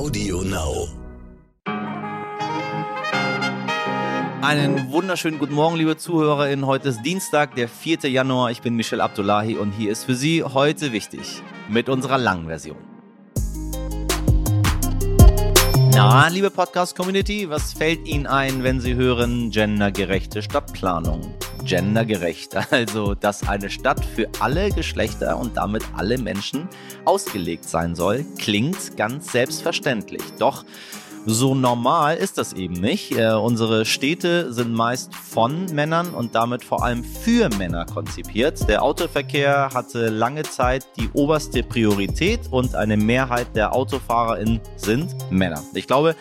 Audio Now. Einen wunderschönen guten Morgen, liebe ZuhörerInnen. Heute ist Dienstag, der 4. Januar. Ich bin Michel Abdullahi und hier ist für Sie heute wichtig mit unserer langen Version. Na, liebe Podcast-Community, was fällt Ihnen ein, wenn Sie hören gendergerechte Stadtplanung? Gendergerecht, also dass eine Stadt für alle Geschlechter und damit alle Menschen ausgelegt sein soll, klingt ganz selbstverständlich. Doch so normal ist das eben nicht. Äh, unsere Städte sind meist von Männern und damit vor allem für Männer konzipiert. Der Autoverkehr hatte lange Zeit die oberste Priorität und eine Mehrheit der AutofahrerInnen sind Männer. Ich glaube,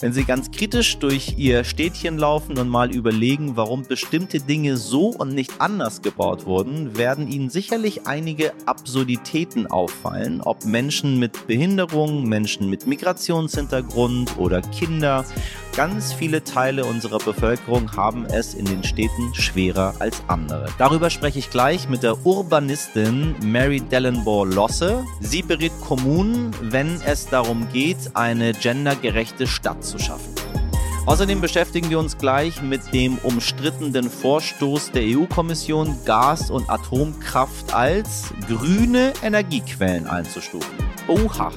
wenn Sie ganz kritisch durch Ihr Städtchen laufen und mal überlegen, warum bestimmte Dinge so und nicht anders gebaut wurden, werden Ihnen sicherlich einige Absurditäten auffallen, ob Menschen mit Behinderung, Menschen mit Migrationshintergrund oder Kinder. Ganz viele Teile unserer Bevölkerung haben es in den Städten schwerer als andere. Darüber spreche ich gleich mit der Urbanistin Mary Dellenbaugh Losse. Sie berät Kommunen, wenn es darum geht, eine gendergerechte Stadt zu schaffen. Außerdem beschäftigen wir uns gleich mit dem umstrittenen Vorstoß der EU-Kommission, Gas- und Atomkraft als grüne Energiequellen einzustufen. Oha!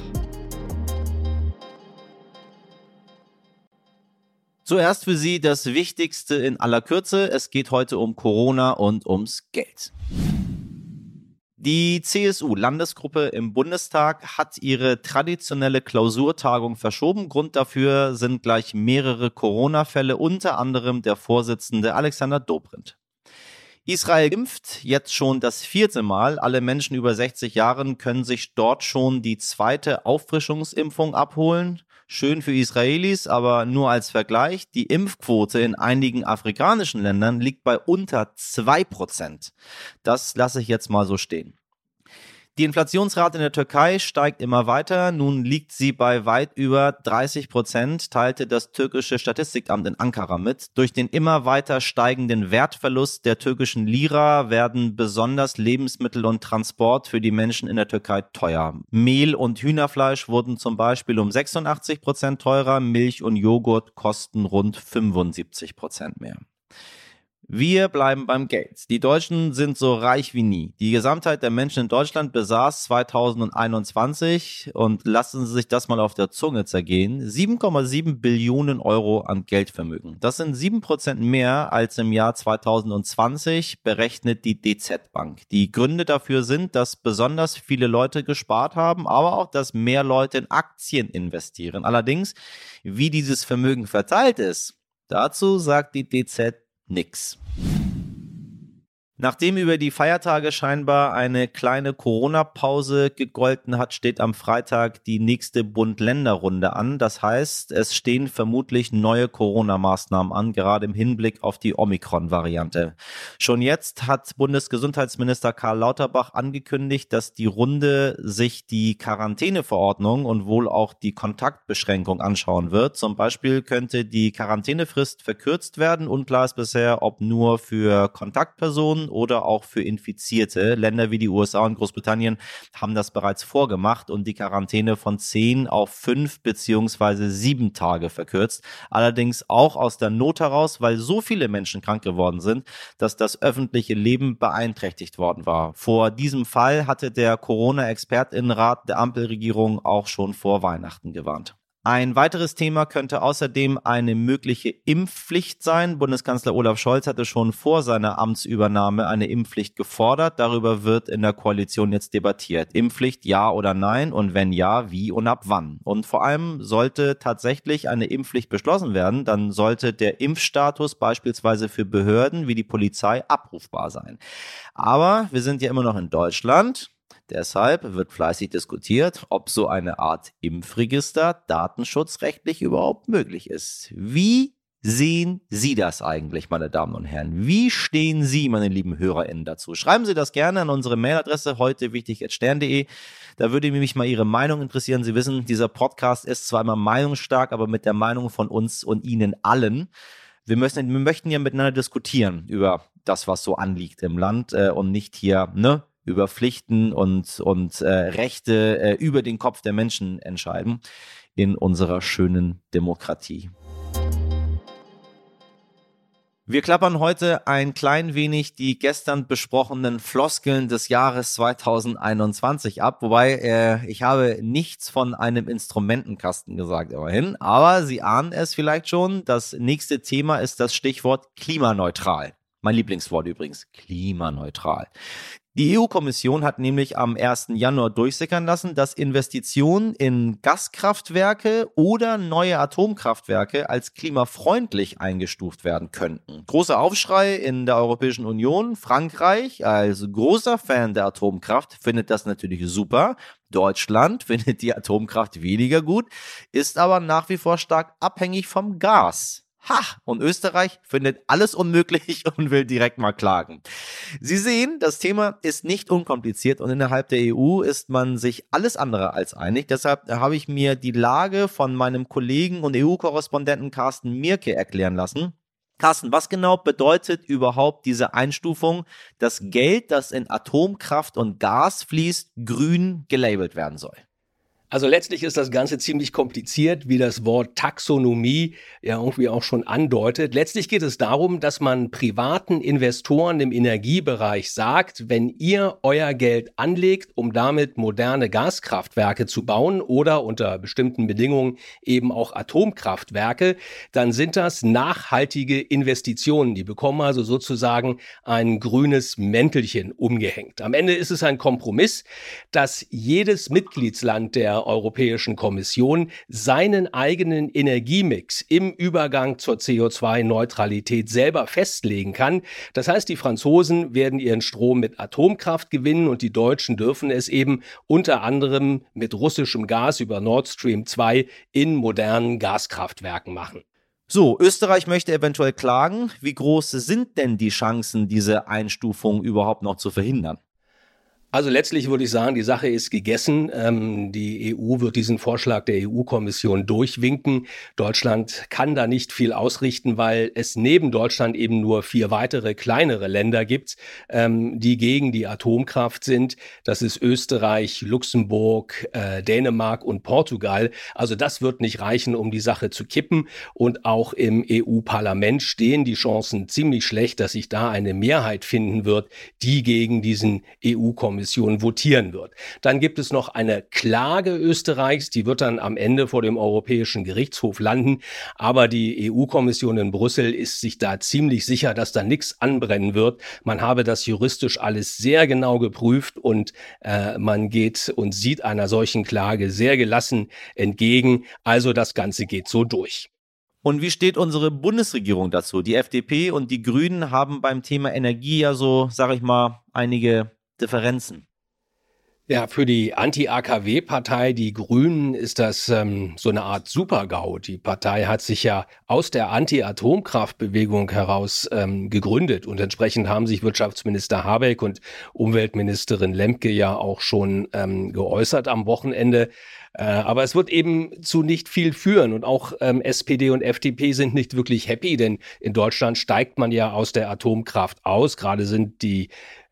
Zuerst für Sie das Wichtigste in aller Kürze. Es geht heute um Corona und ums Geld. Die CSU-Landesgruppe im Bundestag hat ihre traditionelle Klausurtagung verschoben. Grund dafür sind gleich mehrere Corona-Fälle, unter anderem der Vorsitzende Alexander Dobrindt. Israel impft jetzt schon das vierte Mal. Alle Menschen über 60 Jahren können sich dort schon die zweite Auffrischungsimpfung abholen. Schön für Israelis, aber nur als Vergleich, die Impfquote in einigen afrikanischen Ländern liegt bei unter zwei Prozent. Das lasse ich jetzt mal so stehen. Die Inflationsrate in der Türkei steigt immer weiter. Nun liegt sie bei weit über 30 Prozent, teilte das türkische Statistikamt in Ankara mit. Durch den immer weiter steigenden Wertverlust der türkischen Lira werden besonders Lebensmittel und Transport für die Menschen in der Türkei teuer. Mehl und Hühnerfleisch wurden zum Beispiel um 86 Prozent teurer, Milch und Joghurt kosten rund 75 Prozent mehr. Wir bleiben beim Geld. Die Deutschen sind so reich wie nie. Die Gesamtheit der Menschen in Deutschland besaß 2021 und lassen Sie sich das mal auf der Zunge zergehen, 7,7 Billionen Euro an Geldvermögen. Das sind 7% mehr als im Jahr 2020, berechnet die DZ Bank. Die Gründe dafür sind, dass besonders viele Leute gespart haben, aber auch, dass mehr Leute in Aktien investieren. Allerdings, wie dieses Vermögen verteilt ist, dazu sagt die DZ nix. Nachdem über die Feiertage scheinbar eine kleine Corona-Pause gegolten hat, steht am Freitag die nächste Bund-Länder-Runde an. Das heißt, es stehen vermutlich neue Corona-Maßnahmen an, gerade im Hinblick auf die Omikron-Variante. Schon jetzt hat Bundesgesundheitsminister Karl Lauterbach angekündigt, dass die Runde sich die Quarantäneverordnung und wohl auch die Kontaktbeschränkung anschauen wird. Zum Beispiel könnte die Quarantänefrist verkürzt werden. Unklar ist bisher, ob nur für Kontaktpersonen oder auch für Infizierte. Länder wie die USA und Großbritannien haben das bereits vorgemacht und die Quarantäne von zehn auf fünf beziehungsweise sieben Tage verkürzt. Allerdings auch aus der Not heraus, weil so viele Menschen krank geworden sind, dass das öffentliche Leben beeinträchtigt worden war. Vor diesem Fall hatte der Corona-Expertinnenrat der Ampelregierung auch schon vor Weihnachten gewarnt. Ein weiteres Thema könnte außerdem eine mögliche Impfpflicht sein. Bundeskanzler Olaf Scholz hatte schon vor seiner Amtsübernahme eine Impfpflicht gefordert. Darüber wird in der Koalition jetzt debattiert. Impfpflicht ja oder nein und wenn ja, wie und ab wann. Und vor allem sollte tatsächlich eine Impfpflicht beschlossen werden, dann sollte der Impfstatus beispielsweise für Behörden wie die Polizei abrufbar sein. Aber wir sind ja immer noch in Deutschland Deshalb wird fleißig diskutiert, ob so eine Art Impfregister datenschutzrechtlich überhaupt möglich ist. Wie sehen Sie das eigentlich, meine Damen und Herren? Wie stehen Sie, meine lieben HörerInnen, dazu? Schreiben Sie das gerne an unsere Mailadresse heute wichtig.stern.de. Da würde mich mal Ihre Meinung interessieren. Sie wissen, dieser Podcast ist zwar immer meinungsstark, aber mit der Meinung von uns und Ihnen allen. Wir möchten, wir möchten ja miteinander diskutieren über das, was so anliegt im Land äh, und nicht hier, ne, über Pflichten und, und äh, Rechte äh, über den Kopf der Menschen entscheiden in unserer schönen Demokratie. Wir klappern heute ein klein wenig die gestern besprochenen Floskeln des Jahres 2021 ab, wobei äh, ich habe nichts von einem Instrumentenkasten gesagt, immerhin. Aber Sie ahnen es vielleicht schon, das nächste Thema ist das Stichwort klimaneutral. Mein Lieblingswort übrigens, klimaneutral. Die EU-Kommission hat nämlich am 1. Januar durchsickern lassen, dass Investitionen in Gaskraftwerke oder neue Atomkraftwerke als klimafreundlich eingestuft werden könnten. Großer Aufschrei in der Europäischen Union. Frankreich als großer Fan der Atomkraft findet das natürlich super. Deutschland findet die Atomkraft weniger gut, ist aber nach wie vor stark abhängig vom Gas. Ha! Und Österreich findet alles unmöglich und will direkt mal klagen. Sie sehen, das Thema ist nicht unkompliziert und innerhalb der EU ist man sich alles andere als einig. Deshalb habe ich mir die Lage von meinem Kollegen und EU-Korrespondenten Carsten Mirke erklären lassen. Carsten, was genau bedeutet überhaupt diese Einstufung, dass Geld, das in Atomkraft und Gas fließt, grün gelabelt werden soll? Also letztlich ist das Ganze ziemlich kompliziert, wie das Wort Taxonomie ja irgendwie auch schon andeutet. Letztlich geht es darum, dass man privaten Investoren im Energiebereich sagt, wenn ihr euer Geld anlegt, um damit moderne Gaskraftwerke zu bauen oder unter bestimmten Bedingungen eben auch Atomkraftwerke, dann sind das nachhaltige Investitionen. Die bekommen also sozusagen ein grünes Mäntelchen umgehängt. Am Ende ist es ein Kompromiss, dass jedes Mitgliedsland der Europäischen Kommission seinen eigenen Energiemix im Übergang zur CO2-Neutralität selber festlegen kann. Das heißt, die Franzosen werden ihren Strom mit Atomkraft gewinnen und die Deutschen dürfen es eben unter anderem mit russischem Gas über Nord Stream 2 in modernen Gaskraftwerken machen. So, Österreich möchte eventuell klagen. Wie groß sind denn die Chancen, diese Einstufung überhaupt noch zu verhindern? Also letztlich würde ich sagen, die Sache ist gegessen. Ähm, die EU wird diesen Vorschlag der EU-Kommission durchwinken. Deutschland kann da nicht viel ausrichten, weil es neben Deutschland eben nur vier weitere kleinere Länder gibt, ähm, die gegen die Atomkraft sind. Das ist Österreich, Luxemburg, äh, Dänemark und Portugal. Also das wird nicht reichen, um die Sache zu kippen. Und auch im EU-Parlament stehen die Chancen ziemlich schlecht, dass sich da eine Mehrheit finden wird, die gegen diesen EU-Kommission Kommission votieren wird. Dann gibt es noch eine Klage Österreichs, die wird dann am Ende vor dem Europäischen Gerichtshof landen. Aber die EU-Kommission in Brüssel ist sich da ziemlich sicher, dass da nichts anbrennen wird. Man habe das juristisch alles sehr genau geprüft und äh, man geht und sieht einer solchen Klage sehr gelassen entgegen. Also das Ganze geht so durch. Und wie steht unsere Bundesregierung dazu? Die FDP und die Grünen haben beim Thema Energie ja so, sag ich mal, einige Differenzen. Ja, für die Anti-AKW-Partei, die Grünen, ist das ähm, so eine Art Super-GAU. Die Partei hat sich ja aus der Anti-Atomkraftbewegung heraus ähm, gegründet und entsprechend haben sich Wirtschaftsminister Habeck und Umweltministerin Lemke ja auch schon ähm, geäußert am Wochenende. Äh, aber es wird eben zu nicht viel führen und auch ähm, SPD und FDP sind nicht wirklich happy, denn in Deutschland steigt man ja aus der Atomkraft aus. Gerade sind die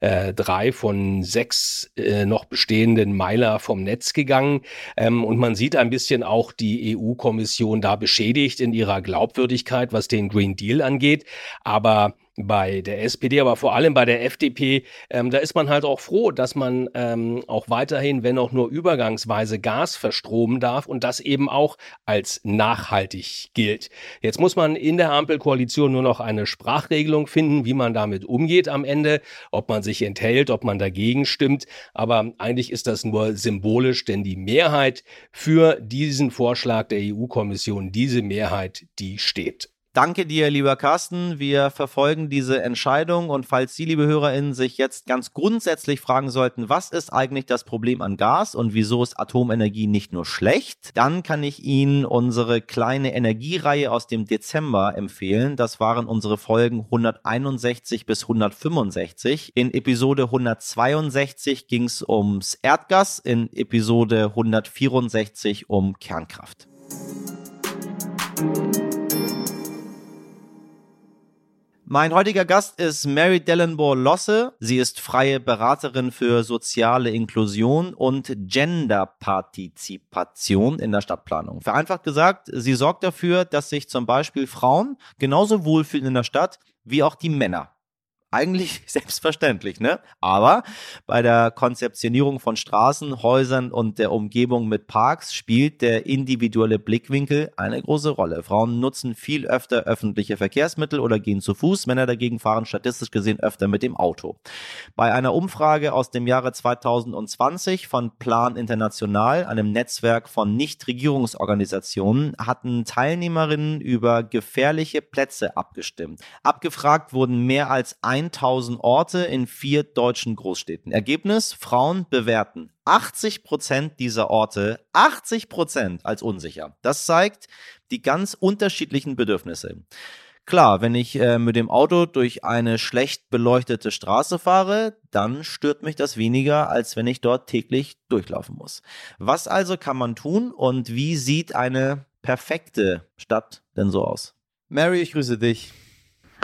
äh, drei von sechs äh, noch bestehenden Meiler vom Netz gegangen. Ähm, und man sieht ein bisschen auch die EU-Kommission da beschädigt in ihrer Glaubwürdigkeit, was den Green Deal angeht. Aber bei der SPD, aber vor allem bei der FDP, ähm, da ist man halt auch froh, dass man ähm, auch weiterhin, wenn auch nur übergangsweise Gas verstromen darf und das eben auch als nachhaltig gilt. Jetzt muss man in der Ampelkoalition nur noch eine Sprachregelung finden, wie man damit umgeht am Ende, ob man sich enthält, ob man dagegen stimmt. Aber eigentlich ist das nur symbolisch, denn die Mehrheit für diesen Vorschlag der EU-Kommission, diese Mehrheit, die steht. Danke dir, lieber Carsten. Wir verfolgen diese Entscheidung und falls Sie, liebe HörerInnen, sich jetzt ganz grundsätzlich fragen sollten, was ist eigentlich das Problem an Gas und wieso ist Atomenergie nicht nur schlecht, dann kann ich Ihnen unsere kleine Energiereihe aus dem Dezember empfehlen. Das waren unsere Folgen 161 bis 165. In Episode 162 ging es ums Erdgas, in Episode 164 um Kernkraft. Mein heutiger Gast ist Mary Dellenbohr Losse. Sie ist freie Beraterin für soziale Inklusion und Genderpartizipation in der Stadtplanung. Vereinfacht gesagt, sie sorgt dafür, dass sich zum Beispiel Frauen genauso wohlfühlen in der Stadt wie auch die Männer eigentlich selbstverständlich, ne? Aber bei der Konzeptionierung von Straßen, Häusern und der Umgebung mit Parks spielt der individuelle Blickwinkel eine große Rolle. Frauen nutzen viel öfter öffentliche Verkehrsmittel oder gehen zu Fuß, Männer dagegen fahren statistisch gesehen öfter mit dem Auto. Bei einer Umfrage aus dem Jahre 2020 von Plan International, einem Netzwerk von Nichtregierungsorganisationen, hatten Teilnehmerinnen über gefährliche Plätze abgestimmt. Abgefragt wurden mehr als 1000 Orte in vier deutschen Großstädten. Ergebnis, Frauen bewerten 80 Prozent dieser Orte, 80 Prozent als unsicher. Das zeigt die ganz unterschiedlichen Bedürfnisse. Klar, wenn ich äh, mit dem Auto durch eine schlecht beleuchtete Straße fahre, dann stört mich das weniger, als wenn ich dort täglich durchlaufen muss. Was also kann man tun und wie sieht eine perfekte Stadt denn so aus? Mary, ich grüße dich.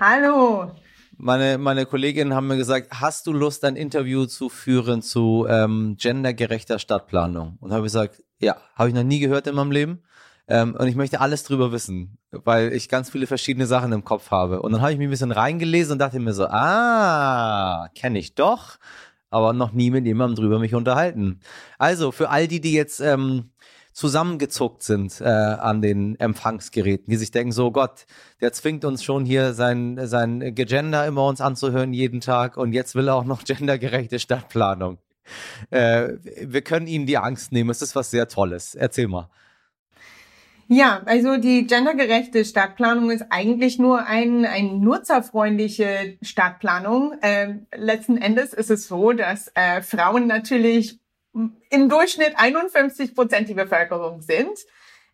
Hallo, meine, meine Kolleginnen haben mir gesagt, hast du Lust, ein Interview zu führen zu ähm, gendergerechter Stadtplanung? Und habe gesagt, ja, habe ich noch nie gehört in meinem Leben. Ähm, und ich möchte alles drüber wissen, weil ich ganz viele verschiedene Sachen im Kopf habe. Und dann habe ich mich ein bisschen reingelesen und dachte mir so, ah, kenne ich doch, aber noch nie mit jemandem drüber mich unterhalten. Also für all die, die jetzt ähm, zusammengezuckt sind äh, an den Empfangsgeräten, die sich denken, so Gott, der zwingt uns schon hier sein, sein Gender immer uns anzuhören jeden Tag und jetzt will er auch noch gendergerechte Stadtplanung. Äh, wir können ihnen die Angst nehmen, es ist was sehr Tolles. Erzähl mal. Ja, also die gendergerechte Stadtplanung ist eigentlich nur ein, ein nutzerfreundliche Stadtplanung. Äh, letzten Endes ist es so, dass äh, Frauen natürlich im Durchschnitt 51 Prozent die Bevölkerung sind.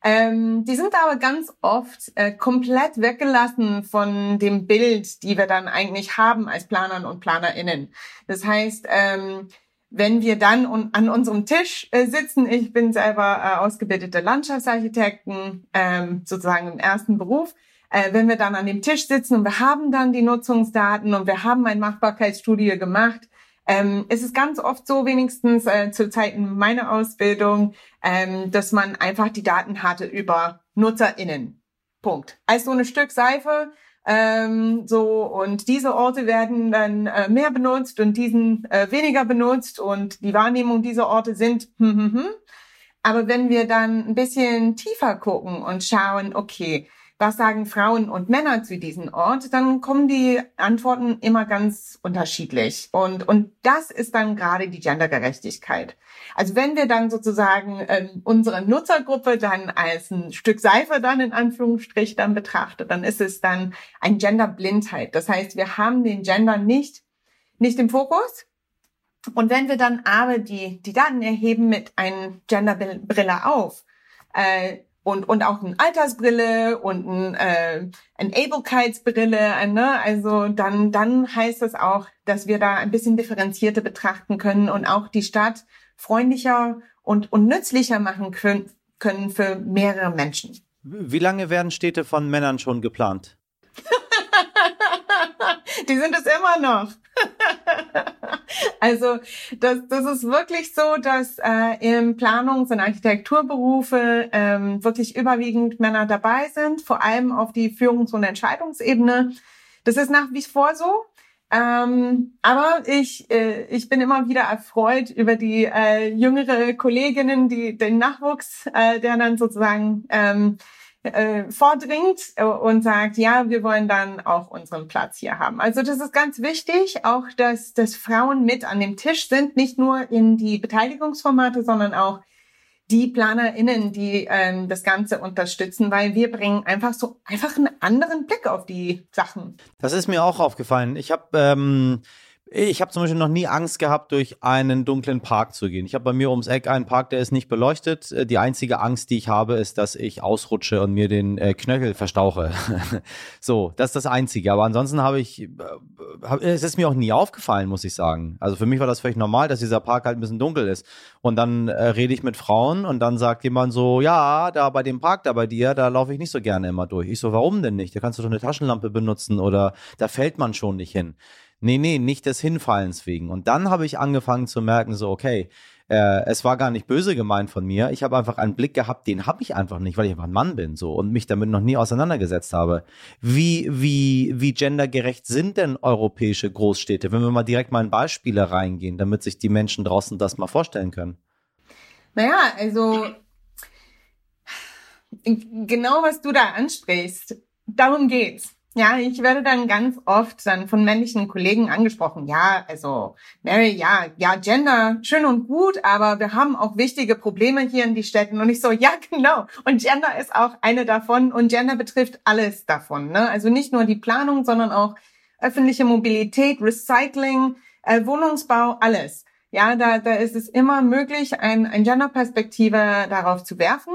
Ähm, die sind aber ganz oft äh, komplett weggelassen von dem Bild, die wir dann eigentlich haben als Planern und Planerinnen. Das heißt, ähm, wenn wir dann un an unserem Tisch äh, sitzen, ich bin selber äh, ausgebildete Landschaftsarchitekten, ähm, sozusagen im ersten Beruf, äh, wenn wir dann an dem Tisch sitzen und wir haben dann die Nutzungsdaten und wir haben eine Machbarkeitsstudie gemacht, ähm, es ist ganz oft so, wenigstens äh, zu Zeiten meiner Ausbildung, ähm, dass man einfach die Daten hatte über NutzerInnen. Punkt. Als so ein Stück Seife, ähm, so und diese Orte werden dann äh, mehr benutzt und diesen äh, weniger benutzt und die Wahrnehmung dieser Orte sind hm, hm, hm. Aber wenn wir dann ein bisschen tiefer gucken und schauen, okay, was sagen Frauen und Männer zu diesem Ort, dann kommen die Antworten immer ganz unterschiedlich. Und, und das ist dann gerade die Gendergerechtigkeit. Also wenn wir dann sozusagen ähm, unsere Nutzergruppe dann als ein Stück Seife dann in Anführungsstrich dann betrachtet, dann ist es dann ein Genderblindheit. Das heißt, wir haben den Gender nicht, nicht im Fokus. Und wenn wir dann aber die, die Daten erheben mit einer Genderbrille auf, äh, und, und auch eine Altersbrille und ein, äh, Enablekeitsbrille, ne? Also dann, dann heißt es auch, dass wir da ein bisschen differenzierter betrachten können und auch die Stadt freundlicher und, und nützlicher machen können, können für mehrere Menschen. Wie lange werden Städte von Männern schon geplant? Die sind es immer noch. also das, das ist wirklich so, dass äh, im Planungs- und Architekturberufe ähm, wirklich überwiegend Männer dabei sind, vor allem auf die Führungs- und Entscheidungsebene. Das ist nach wie vor so. Ähm, aber ich, äh, ich bin immer wieder erfreut über die äh, jüngere Kolleginnen, die den Nachwuchs, äh, der dann sozusagen ähm, äh, vordringt äh, und sagt, ja, wir wollen dann auch unseren Platz hier haben. Also das ist ganz wichtig, auch dass, dass Frauen mit an dem Tisch sind, nicht nur in die Beteiligungsformate, sondern auch die PlanerInnen, die ähm, das Ganze unterstützen, weil wir bringen einfach so einfach einen anderen Blick auf die Sachen. Das ist mir auch aufgefallen. Ich habe ähm, Ich habe zum Beispiel noch nie Angst gehabt, durch einen dunklen Park zu gehen. Ich habe bei mir ums Eck einen Park, der ist nicht beleuchtet. Äh, die einzige Angst, die ich habe, ist, dass ich ausrutsche und mir den äh, Knöchel verstauche. so, das ist das Einzige. Aber ansonsten habe ich, äh, hab, es ist mir auch nie aufgefallen, muss ich sagen. Also für mich war das völlig normal, dass dieser Park halt ein bisschen dunkel ist. Und dann äh, rede ich mit Frauen und dann sagt jemand so, ja, da bei dem Park da bei dir, da laufe ich nicht so gerne immer durch. Ich so, warum denn nicht? Da kannst du doch eine Taschenlampe benutzen oder da fällt man schon nicht hin. Nee, nee, nicht des Hinfallens wegen. Und dann habe ich angefangen zu merken, so, okay, äh, es war gar nicht böse gemeint von mir. Ich habe einfach einen Blick gehabt, den habe ich einfach nicht, weil ich einfach ein Mann bin so und mich damit noch nie auseinandergesetzt habe. Wie, wie, wie gendergerecht sind denn europäische Großstädte? Wenn wir mal direkt mal in Beispiele reingehen, damit sich die Menschen draußen das mal vorstellen können. Naja, also genau was du da ansprichst, darum geht's. Ja, ich werde dann ganz oft dann von männlichen Kollegen angesprochen. Ja, also Mary, ja, ja, Gender, schön und gut, aber wir haben auch wichtige Probleme hier in die Städten. Und ich so, ja, genau. Und Gender ist auch eine davon. Und Gender betrifft alles davon. Ne? Also nicht nur die Planung, sondern auch öffentliche Mobilität, Recycling, äh, Wohnungsbau, alles. Ja, da, da ist es immer möglich, ein, ein Gender-Perspektive darauf zu werfen.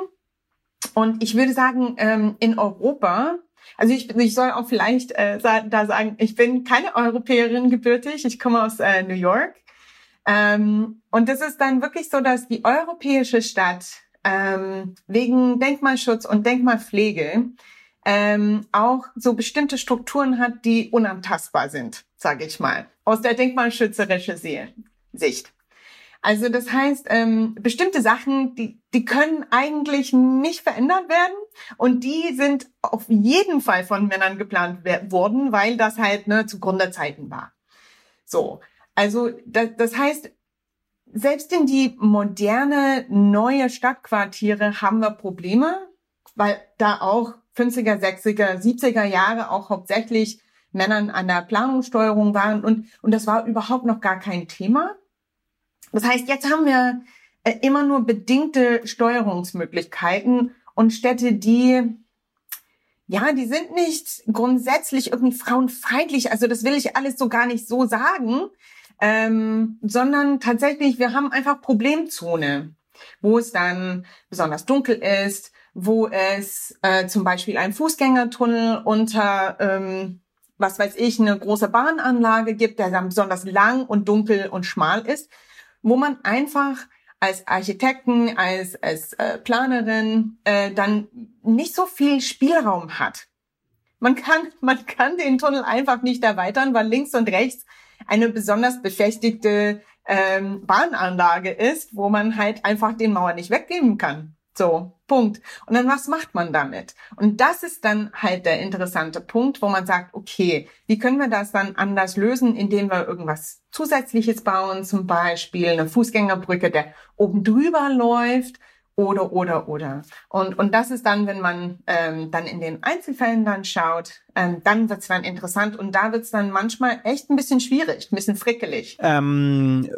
Und ich würde sagen, ähm, in Europa also ich, ich soll auch vielleicht äh, da sagen, ich bin keine Europäerin gebürtig, ich komme aus äh, New York. Ähm, und das ist dann wirklich so, dass die europäische Stadt ähm, wegen Denkmalschutz und Denkmalpflege ähm, auch so bestimmte Strukturen hat, die unantastbar sind, sage ich mal, aus der denkmalschützerischen Sicht. Also das heißt, ähm, bestimmte Sachen, die, die können eigentlich nicht verändert werden und die sind auf jeden Fall von Männern geplant worden, weil das halt ne, zu Gründerzeiten war. So, also das, das heißt, selbst in die moderne neue Stadtquartiere haben wir Probleme, weil da auch 50er, 60er, 70er Jahre auch hauptsächlich Männern an der Planungssteuerung waren und, und das war überhaupt noch gar kein Thema. Das heißt, jetzt haben wir äh, immer nur bedingte Steuerungsmöglichkeiten und Städte, die ja, die sind nicht grundsätzlich irgendwie frauenfeindlich. Also das will ich alles so gar nicht so sagen, ähm, sondern tatsächlich, wir haben einfach Problemzone, wo es dann besonders dunkel ist, wo es äh, zum Beispiel einen Fußgängertunnel unter, ähm, was weiß ich, eine große Bahnanlage gibt, der dann besonders lang und dunkel und schmal ist wo man einfach als Architekten, als, als äh, Planerin äh, dann nicht so viel Spielraum hat. Man kann, man kann den Tunnel einfach nicht erweitern, weil links und rechts eine besonders befestigte ähm, Bahnanlage ist, wo man halt einfach den Mauer nicht weggeben kann. So, Punkt. Und dann was macht man damit? Und das ist dann halt der interessante Punkt, wo man sagt, okay, wie können wir das dann anders lösen, indem wir irgendwas Zusätzliches bauen, zum Beispiel eine Fußgängerbrücke, der oben drüber läuft oder, oder, oder. Und, und das ist dann, wenn man ähm, dann in den Einzelfällen dann schaut, ähm, dann wird's dann interessant und da wird's dann manchmal echt ein bisschen schwierig, ein bisschen frickelig. Ähm,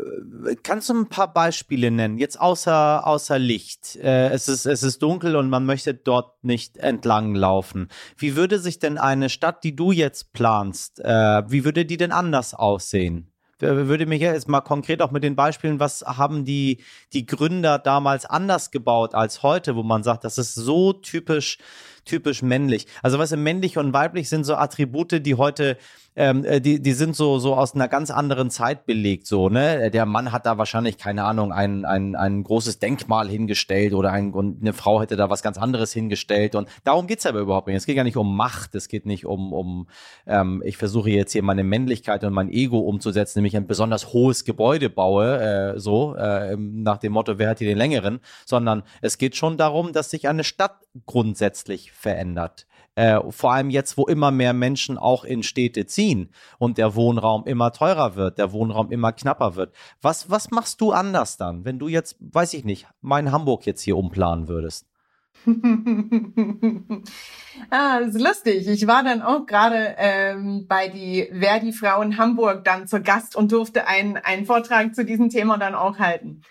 kannst du ein paar Beispiele nennen? Jetzt außer, außer Licht. Äh, es, ist, es ist dunkel und man möchte dort nicht entlang laufen. Wie würde sich denn eine Stadt, die du jetzt planst, äh, wie würde die denn anders aussehen? Würde mich jetzt mal konkret auch mit den Beispielen, was haben die, die Gründer damals anders gebaut als heute, wo man sagt, das ist so typisch, typisch männlich. Also was weißt du, männlich und weiblich sind so Attribute, die heute ähm, äh, die, die sind so, so aus einer ganz anderen Zeit belegt, so, ne? Der Mann hat da wahrscheinlich, keine Ahnung, ein, ein, ein großes Denkmal hingestellt oder ein, und eine Frau hätte da was ganz anderes hingestellt. Und darum geht's aber überhaupt nicht. Es geht gar nicht um Macht, es geht nicht um, um ähm, ich versuche jetzt hier meine Männlichkeit und mein Ego umzusetzen, nämlich ein besonders hohes Gebäude baue, äh, so, äh, nach dem Motto, wer hat hier den längeren, sondern es geht schon darum, dass sich eine Stadt grundsätzlich verändert. Äh, vor allem jetzt, wo immer mehr Menschen auch in Städte ziehen und der Wohnraum immer teurer wird, der Wohnraum immer knapper wird. Was, was machst du anders dann, wenn du jetzt, weiß ich nicht, mein Hamburg jetzt hier umplanen würdest? ah, ist lustig. Ich war dann auch gerade ähm, bei die Verdi Frau in Hamburg dann zur Gast und durfte einen, einen Vortrag zu diesem Thema dann auch halten.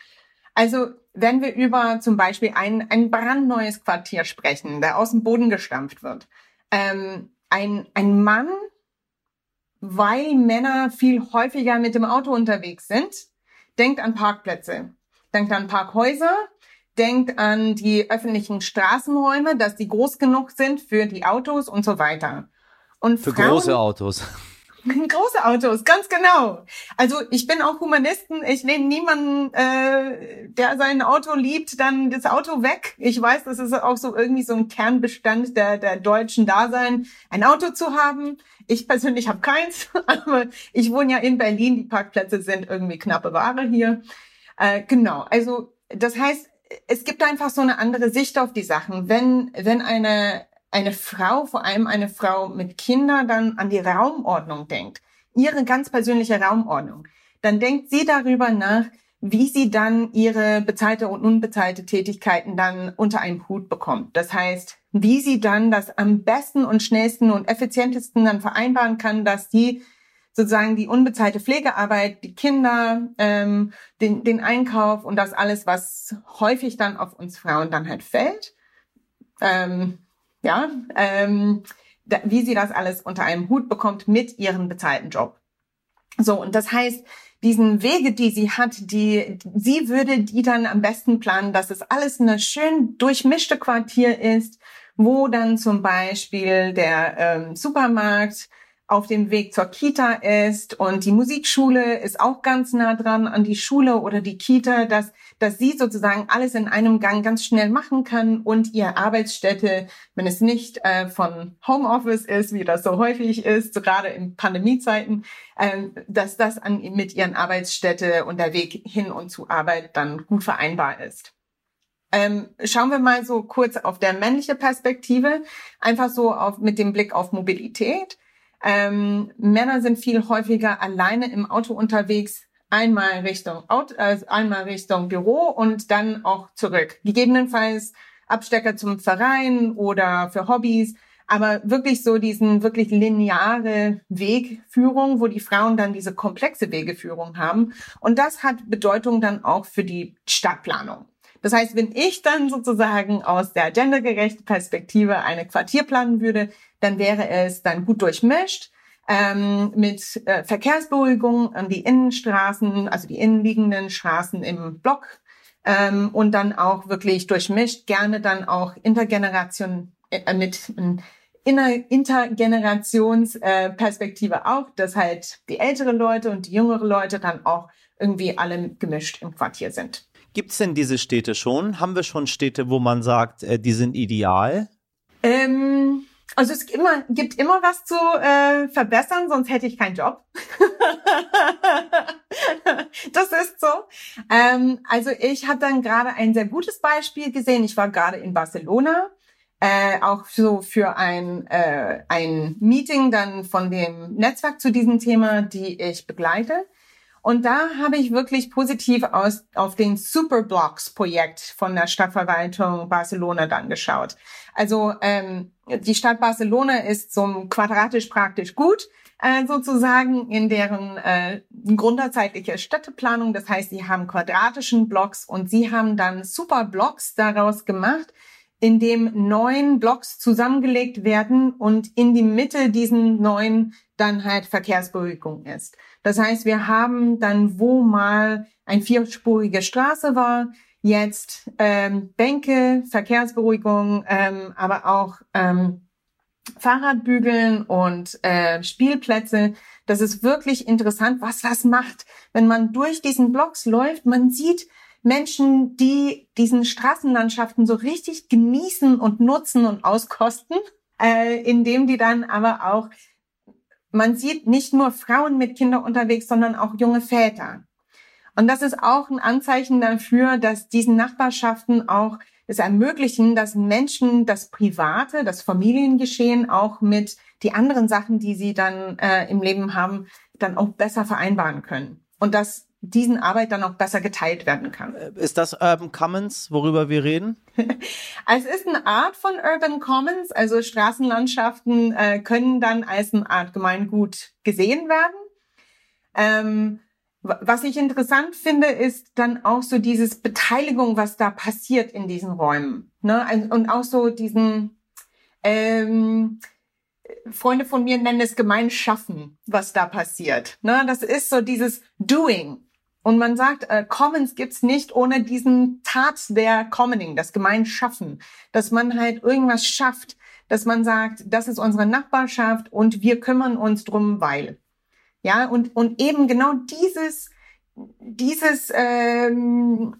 Also wenn wir über zum Beispiel ein, ein brandneues Quartier sprechen, der aus dem Boden gestampft wird, ähm, ein, ein Mann weil Männer viel häufiger mit dem Auto unterwegs sind. Denkt an Parkplätze, denkt an Parkhäuser, denkt an die öffentlichen Straßenräume, dass die groß genug sind für die Autos und so weiter. Und für Frauen, große Autos. Große Autos, ganz genau. Also ich bin auch Humanisten. Ich nehme niemanden, äh, der sein Auto liebt, dann das Auto weg. Ich weiß, das ist auch so irgendwie so ein Kernbestand der, der deutschen Dasein, ein Auto zu haben. Ich persönlich habe keins, aber ich wohne ja in Berlin. Die Parkplätze sind irgendwie knappe Ware hier. Äh, genau. Also das heißt, es gibt einfach so eine andere Sicht auf die Sachen. Wenn wenn eine eine Frau, vor allem eine Frau mit Kindern, dann an die Raumordnung denkt, ihre ganz persönliche Raumordnung, dann denkt sie darüber nach, wie sie dann ihre bezahlte und unbezahlte Tätigkeiten dann unter einen Hut bekommt. Das heißt, wie sie dann das am besten und schnellsten und effizientesten dann vereinbaren kann, dass sie sozusagen die unbezahlte Pflegearbeit, die Kinder, ähm, den, den Einkauf und das alles, was häufig dann auf uns Frauen dann halt fällt, ähm, ja, ähm, da, wie sie das alles unter einem Hut bekommt mit ihrem bezahlten Job. So, und das heißt, diesen Wege, die sie hat, die, sie würde die dann am besten planen, dass es alles eine schön durchmischte Quartier ist, wo dann zum Beispiel der ähm, Supermarkt auf dem Weg zur Kita ist und die Musikschule ist auch ganz nah dran an die Schule oder die Kita, dass, dass sie sozusagen alles in einem Gang ganz schnell machen kann und ihr Arbeitsstätte, wenn es nicht äh, von Homeoffice ist, wie das so häufig ist, gerade in Pandemiezeiten, äh, dass das an, mit ihren Arbeitsstätte und der Weg hin und zu Arbeit dann gut vereinbar ist. Ähm, schauen wir mal so kurz auf der männliche Perspektive, einfach so auf, mit dem Blick auf Mobilität. Ähm, Männer sind viel häufiger alleine im Auto unterwegs, einmal Richtung Auto, äh, einmal Richtung Büro und dann auch zurück. Gegebenenfalls Abstecker zum Verein oder für Hobbys, aber wirklich so diesen wirklich lineare Wegführung, wo die Frauen dann diese komplexe Wegeführung haben. Und das hat Bedeutung dann auch für die Stadtplanung. Das heißt, wenn ich dann sozusagen aus der gendergerechten Perspektive eine Quartier planen würde, dann wäre es dann gut durchmischt ähm, mit äh, Verkehrsberuhigung an die Innenstraßen, also die innenliegenden Straßen im Block ähm, und dann auch wirklich durchmischt, gerne dann auch Intergeneration äh, mit äh, Intergenerationsperspektive äh, auch, dass halt die ältere Leute und die jüngere Leute dann auch irgendwie alle gemischt im Quartier sind. Gibt es denn diese Städte schon? Haben wir schon Städte, wo man sagt, äh, die sind ideal? Ähm, also es gibt immer, gibt immer was zu äh, verbessern, sonst hätte ich keinen Job. das ist so. Ähm, also ich habe dann gerade ein sehr gutes Beispiel gesehen. Ich war gerade in Barcelona, äh, auch so für ein, äh, ein Meeting dann von dem Netzwerk zu diesem Thema, die ich begleite. Und da habe ich wirklich positiv aus, auf den Superblocks-Projekt von der Stadtverwaltung Barcelona dann geschaut. Also ähm, die Stadt Barcelona ist so quadratisch praktisch gut äh, sozusagen in deren äh, grundzeitliche Städteplanung. Das heißt, sie haben quadratischen Blocks und sie haben dann Superblocks daraus gemacht, in dem neun Blocks zusammengelegt werden und in die Mitte diesen neun dann halt Verkehrsberuhigung ist. Das heißt, wir haben dann, wo mal ein vierspurige Straße war, jetzt ähm, Bänke, Verkehrsberuhigung, ähm, aber auch ähm, Fahrradbügeln und äh, Spielplätze. Das ist wirklich interessant, was das macht, wenn man durch diesen Blocks läuft. Man sieht Menschen, die diesen Straßenlandschaften so richtig genießen und nutzen und auskosten, äh, indem die dann aber auch man sieht nicht nur Frauen mit Kindern unterwegs, sondern auch junge Väter. Und das ist auch ein Anzeichen dafür, dass diesen Nachbarschaften auch es ermöglichen, dass Menschen das Private, das Familiengeschehen auch mit die anderen Sachen, die sie dann äh, im Leben haben, dann auch besser vereinbaren können. Und dass diesen Arbeit dann auch besser geteilt werden kann. Ist das Urban Commons, worüber wir reden? es ist eine Art von Urban Commons, also Straßenlandschaften äh, können dann als eine Art Gemeingut gesehen werden. Ähm, was ich interessant finde, ist dann auch so dieses Beteiligung, was da passiert in diesen Räumen. Ne? Und auch so diesen, ähm, Freunde von mir nennen es Gemeinschaffen, was da passiert. Ne? Das ist so dieses Doing. Und man sagt, äh, Commons gibt's nicht ohne diesen Tat der Commoning, das Gemeinschaffen, dass man halt irgendwas schafft, dass man sagt, das ist unsere Nachbarschaft und wir kümmern uns drum, weil. Ja, und, und eben genau dieses, dieses ähm,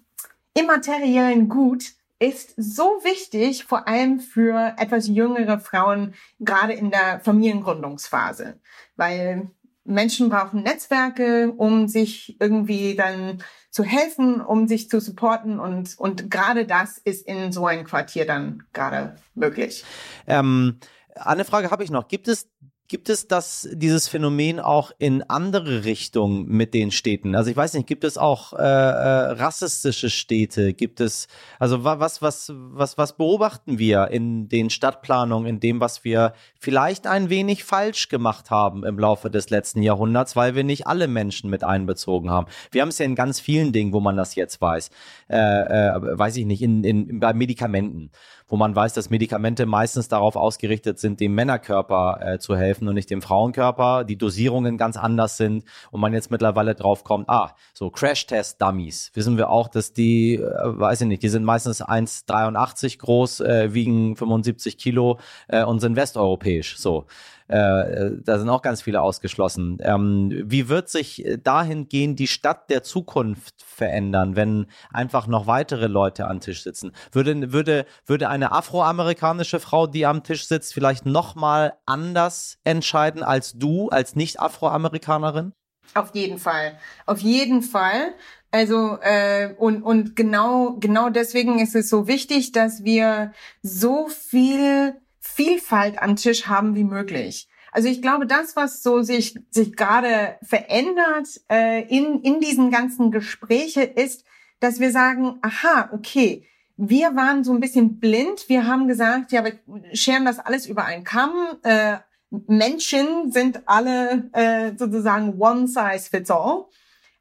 immateriellen Gut ist so wichtig, vor allem für etwas jüngere Frauen, gerade in der Familiengründungsphase, weil Menschen brauchen Netzwerke, um sich irgendwie dann zu helfen, um sich zu supporten und, und gerade das ist in so einem Quartier dann gerade möglich. Ähm, eine Frage habe ich noch. Gibt es Gibt es das, dieses Phänomen auch in andere Richtungen mit den Städten? Also ich weiß nicht, gibt es auch äh, äh, rassistische Städte? Gibt es, also was, was, was, was beobachten wir in den Stadtplanungen, in dem, was wir vielleicht ein wenig falsch gemacht haben im Laufe des letzten Jahrhunderts, weil wir nicht alle Menschen mit einbezogen haben? Wir haben es ja in ganz vielen Dingen, wo man das jetzt weiß. Äh, äh, weiß ich nicht, in, in, bei Medikamenten wo man weiß, dass Medikamente meistens darauf ausgerichtet sind, dem Männerkörper äh, zu helfen und nicht dem Frauenkörper, die Dosierungen ganz anders sind und man jetzt mittlerweile drauf kommt, ah, so Crash-Test-Dummies, wissen wir auch, dass die, äh, weiß ich nicht, die sind meistens 1,83 groß, äh, wiegen 75 Kilo äh, und sind westeuropäisch, so. Äh, da sind auch ganz viele ausgeschlossen. Ähm, wie wird sich dahingehend die Stadt der Zukunft verändern, wenn einfach noch weitere Leute am Tisch sitzen? Würde, würde, würde eine afroamerikanische Frau, die am Tisch sitzt, vielleicht noch mal anders entscheiden als du, als Nicht-Afroamerikanerin? Auf jeden Fall. Auf jeden Fall. Also äh, und und genau genau deswegen ist es so wichtig, dass wir so viel Vielfalt am Tisch haben wie möglich. Also ich glaube, das, was so sich, sich gerade verändert äh, in, in diesen ganzen Gespräche, ist, dass wir sagen, aha, okay, wir waren so ein bisschen blind. Wir haben gesagt, ja, wir scheren das alles über einen Kamm. Äh, Menschen sind alle äh, sozusagen one size fits all.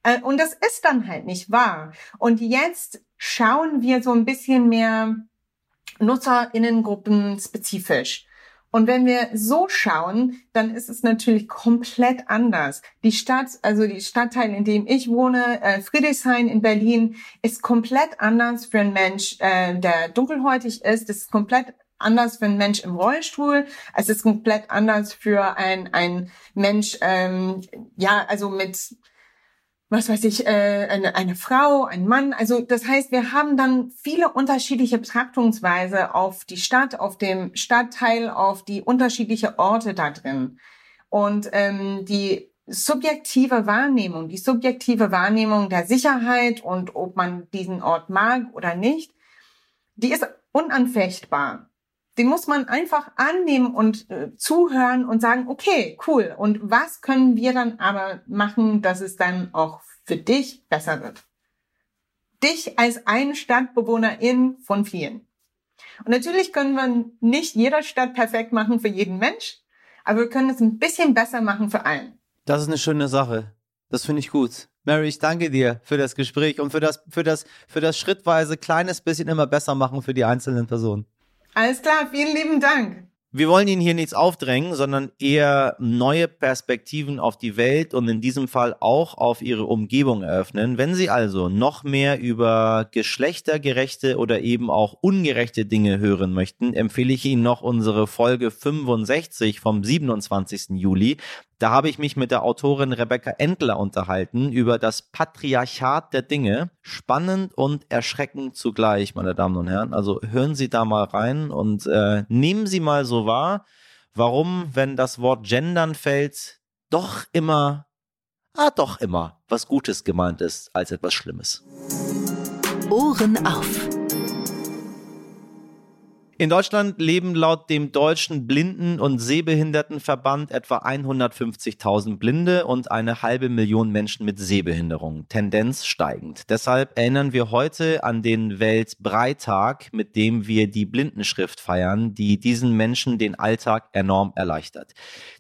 Äh, und das ist dann halt nicht wahr. Und jetzt schauen wir so ein bisschen mehr Nutzerinnengruppen spezifisch. Und wenn wir so schauen, dann ist es natürlich komplett anders. Die Stadt, also die Stadtteil, in dem ich wohne, äh, Friedrichshain in Berlin, ist komplett anders für einen Mensch, äh, der dunkelhäutig ist. Es ist komplett anders für einen Mensch im Rollstuhl. Es ist komplett anders für ein, ein Mensch, ähm, ja, also mit was weiß ich, äh, eine, eine Frau, ein Mann. Also das heißt, wir haben dann viele unterschiedliche Betrachtungsweise auf die Stadt, auf dem Stadtteil, auf die unterschiedlichen Orte da drin. Und ähm, die subjektive Wahrnehmung, die subjektive Wahrnehmung der Sicherheit und ob man diesen Ort mag oder nicht, die ist unanfechtbar den muss man einfach annehmen und äh, zuhören und sagen, okay, cool. Und was können wir dann aber machen, dass es dann auch für dich besser wird? Dich als eine Stadtbewohnerin von vielen. Und natürlich können wir nicht jeder Stadt perfekt machen für jeden Mensch, aber wir können es ein bisschen besser machen für allen. Das ist eine schöne Sache. Das finde ich gut. Mary, ich danke dir für das Gespräch und für das, für das, für das schrittweise kleines bisschen immer besser machen für die einzelnen Personen. Alles klar, vielen lieben Dank. Wir wollen Ihnen hier nichts aufdrängen, sondern eher neue Perspektiven auf die Welt und in diesem Fall auch auf Ihre Umgebung eröffnen. Wenn Sie also noch mehr über geschlechtergerechte oder eben auch ungerechte Dinge hören möchten, empfehle ich Ihnen noch unsere Folge 65 vom 27. Juli. Da habe ich mich mit der Autorin Rebecca Endler unterhalten über das Patriarchat der Dinge. Spannend und erschreckend zugleich, meine Damen und Herren. Also hören Sie da mal rein und äh, nehmen Sie mal so wahr, warum, wenn das Wort gendern fällt, doch immer, ah doch immer, was Gutes gemeint ist als etwas Schlimmes. Ohren auf. In Deutschland leben laut dem Deutschen Blinden- und Sehbehindertenverband etwa 150.000 Blinde und eine halbe Million Menschen mit Sehbehinderung, Tendenz steigend. Deshalb erinnern wir heute an den Weltbreitag, mit dem wir die Blindenschrift feiern, die diesen Menschen den Alltag enorm erleichtert.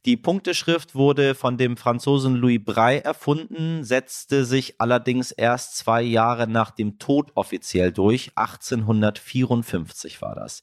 Die Punkteschrift wurde von dem Franzosen Louis Braille erfunden, setzte sich allerdings erst zwei Jahre nach dem Tod offiziell durch. 1854 war das.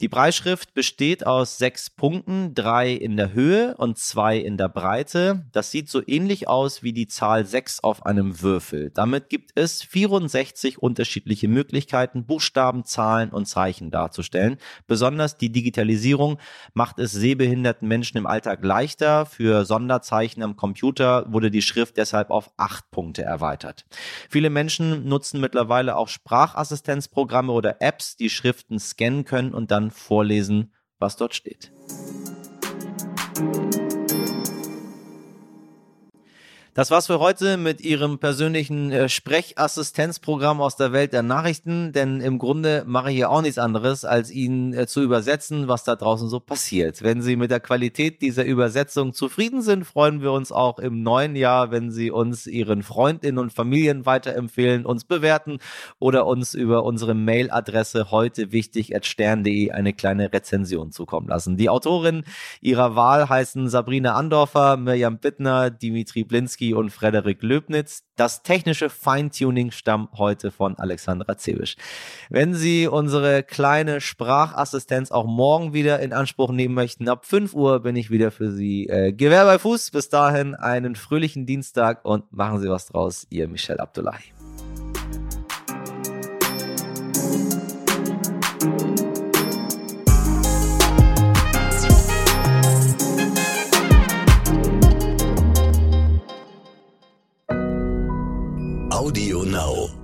Die Breitschrift besteht aus sechs Punkten, drei in der Höhe und zwei in der Breite. Das sieht so ähnlich aus wie die Zahl sechs auf einem Würfel. Damit gibt es 64 unterschiedliche Möglichkeiten, Buchstaben, Zahlen und Zeichen darzustellen. Besonders die Digitalisierung macht es sehbehinderten Menschen im Alltag leichter. Für Sonderzeichen am Computer wurde die Schrift deshalb auf acht Punkte erweitert. Viele Menschen nutzen mittlerweile auch Sprachassistenzprogramme oder Apps, die Schriften scannen können und dann vorlesen, was dort steht. Das war's für heute mit Ihrem persönlichen äh, Sprechassistenzprogramm aus der Welt der Nachrichten, denn im Grunde mache ich hier auch nichts anderes, als Ihnen äh, zu übersetzen, was da draußen so passiert. Wenn Sie mit der Qualität dieser Übersetzung zufrieden sind, freuen wir uns auch im neuen Jahr, wenn Sie uns Ihren Freundinnen und Familien weiterempfehlen, uns bewerten oder uns über unsere Mailadresse heute wichtig at stern.de eine kleine Rezension zukommen lassen. Die Autorinnen Ihrer Wahl heißen Sabrina Andorfer, Mirjam Bittner, Dimitri Blinski und Frederik Löbnitz. Das technische Feintuning stammt heute von Alexandra Zebisch. Wenn Sie unsere kleine Sprachassistenz auch morgen wieder in Anspruch nehmen möchten, ab 5 Uhr bin ich wieder für Sie äh, Gewehr bei Fuß. Bis dahin einen fröhlichen Dienstag und machen Sie was draus. Ihr Michel Abdullahi. Audio Now.